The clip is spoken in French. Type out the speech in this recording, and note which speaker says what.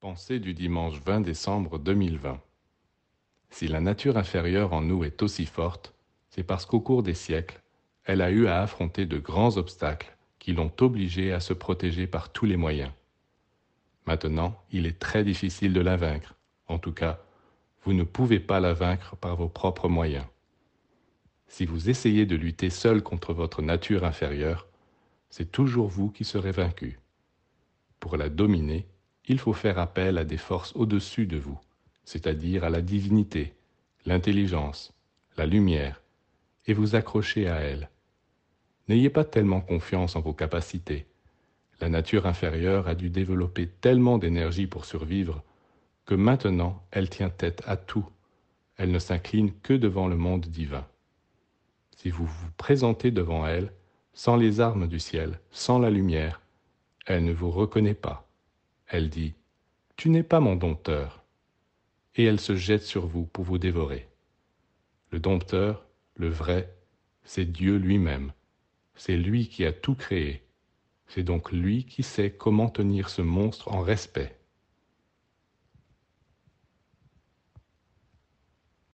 Speaker 1: Pensée du dimanche 20 décembre 2020. Si la nature inférieure en nous est aussi forte, c'est parce qu'au cours des siècles, elle a eu à affronter de grands obstacles qui l'ont obligée à se protéger par tous les moyens. Maintenant, il est très difficile de la vaincre. En tout cas, vous ne pouvez pas la vaincre par vos propres moyens. Si vous essayez de lutter seul contre votre nature inférieure, c'est toujours vous qui serez vaincu. Pour la dominer, il faut faire appel à des forces au-dessus de vous, c'est-à-dire à la divinité, l'intelligence, la lumière, et vous accrocher à elle. N'ayez pas tellement confiance en vos capacités. La nature inférieure a dû développer tellement d'énergie pour survivre que maintenant elle tient tête à tout. Elle ne s'incline que devant le monde divin. Si vous vous présentez devant elle, sans les armes du ciel, sans la lumière, elle ne vous reconnaît pas. Elle dit, Tu n'es pas mon dompteur. Et elle se jette sur vous pour vous dévorer. Le dompteur, le vrai, c'est Dieu lui-même. C'est lui qui a tout créé. C'est donc lui qui sait comment tenir ce monstre en respect.